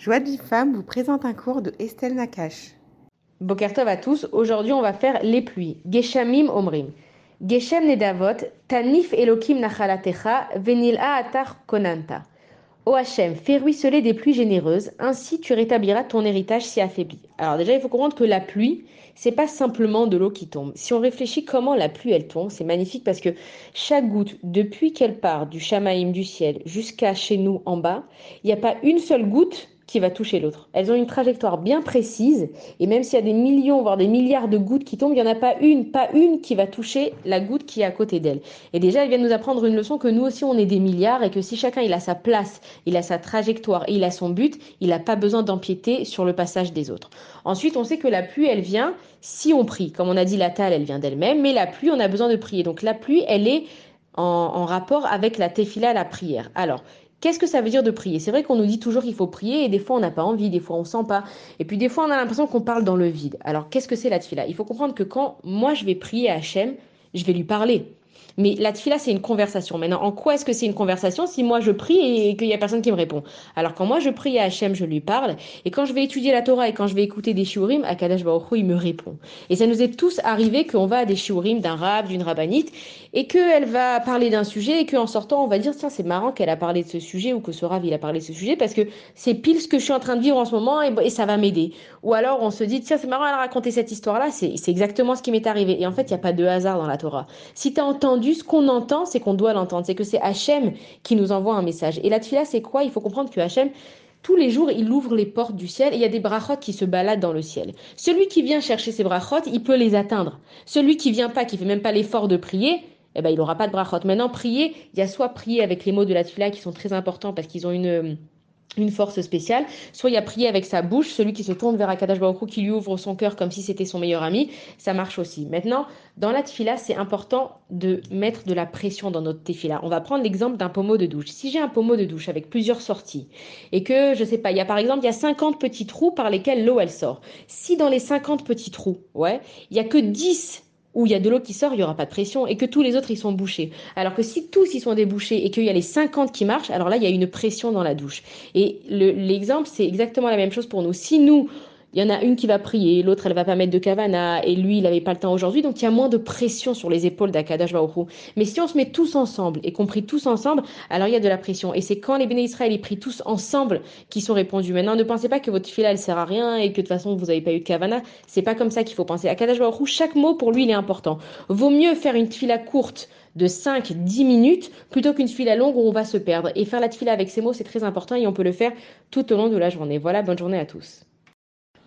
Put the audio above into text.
Joie de femme vous présente un cours de Estelle Nakash. Bokertov à tous, aujourd'hui on va faire les pluies. Geshamim Omrim. Geshem Nedavot, Tanif Elokim Nachalatecha, Venil'a Atar Konanta. Ô Hachem, fais ruisseler des pluies généreuses, ainsi tu rétabliras ton héritage si affaibli. Alors déjà, il faut comprendre que la pluie, c'est pas simplement de l'eau qui tombe. Si on réfléchit comment la pluie elle tombe, c'est magnifique parce que chaque goutte, depuis qu'elle part du Shamaïm du ciel jusqu'à chez nous en bas, il n'y a pas une seule goutte qui va toucher l'autre. Elles ont une trajectoire bien précise et même s'il y a des millions, voire des milliards de gouttes qui tombent, il n'y en a pas une, pas une qui va toucher la goutte qui est à côté d'elle. Et déjà, elle vient nous apprendre une leçon que nous aussi, on est des milliards et que si chacun il a sa place, il a sa trajectoire et il a son but, il n'a pas besoin d'empiéter sur le passage des autres. Ensuite, on sait que la pluie, elle vient si on prie. Comme on a dit, la talle, elle vient d'elle-même, mais la pluie, on a besoin de prier. Donc la pluie, elle est en, en, rapport avec la tefila, la prière. Alors, Qu'est-ce que ça veut dire de prier? C'est vrai qu'on nous dit toujours qu'il faut prier et des fois on n'a pas envie, des fois on sent pas. Et puis des fois on a l'impression qu'on parle dans le vide. Alors qu'est-ce que c'est la tfila Il faut comprendre que quand moi je vais prier à Hachem, je vais lui parler. Mais la tfila, c'est une conversation. Maintenant, en quoi est-ce que c'est une conversation si moi je prie et qu'il n'y a personne qui me répond? Alors quand moi je prie à Hachem, je lui parle. Et quand je vais étudier la Torah et quand je vais écouter des shiurim, Akadash Baruch il me répond. Et ça nous est tous arrivé qu'on va à des shiurim d'un rab, d'une rabbinite, et qu'elle va parler d'un sujet et qu'en sortant, on va dire, tiens, c'est marrant qu'elle a parlé de ce sujet ou que ce rab, il a parlé de ce sujet parce que c'est pile ce que je suis en train de vivre en ce moment et, ça va m'aider. Ou alors on se dit, tiens, c'est marrant, elle a raconté cette histoire-là, c'est exactement ce qui m'est arrivé. Et en fait, il n'y a pas de hasard dans la Torah. Si tu ce qu'on entend, c'est qu'on doit l'entendre. C'est que c'est Hachem qui nous envoie un message. Et la tfila, c'est quoi? Il faut comprendre que Hachem, tous les jours, il ouvre les portes du ciel et il y a des brachot qui se baladent dans le ciel. Celui qui vient chercher ces brachot, il peut les atteindre. Celui qui vient pas, qui fait même pas l'effort de prier, eh ben, il n'aura pas de brachot. Maintenant, prier, il y a soit prier avec les mots de la tfila qui sont très importants parce qu'ils ont une une force spéciale, soit il a prié avec sa bouche, celui qui se tourne vers Akadash Baruch qui lui ouvre son cœur comme si c'était son meilleur ami, ça marche aussi. Maintenant, dans la tefila, c'est important de mettre de la pression dans notre tefila. On va prendre l'exemple d'un pommeau de douche. Si j'ai un pommeau de douche avec plusieurs sorties et que, je sais pas, il y a par exemple, il y a 50 petits trous par lesquels l'eau elle sort. Si dans les 50 petits trous, ouais, il y a que 10 où il y a de l'eau qui sort, il n'y aura pas de pression et que tous les autres ils sont bouchés. Alors que si tous ils sont débouchés et qu'il y a les 50 qui marchent, alors là il y a une pression dans la douche. Et l'exemple c'est exactement la même chose pour nous. Si nous il y en a une qui va prier, l'autre elle va pas mettre de kavana, et lui il n'avait pas le temps aujourd'hui, donc il y a moins de pression sur les épaules d'Akadash Baruch Mais si on se met tous ensemble et qu'on prie tous ensemble, alors il y a de la pression. Et c'est quand les béné Israël ils prient tous ensemble qu'ils sont répondus. Maintenant, ne pensez pas que votre fila elle sert à rien et que de toute façon vous n'avez pas eu de kavana. C'est pas comme ça qu'il faut penser. Akadash Baruch chaque mot pour lui il est important. Vaut mieux faire une fila courte de 5-10 minutes plutôt qu'une fila longue où on va se perdre. Et faire la fila avec ces mots, c'est très important et on peut le faire tout au long de la journée. Voilà, bonne journée à tous.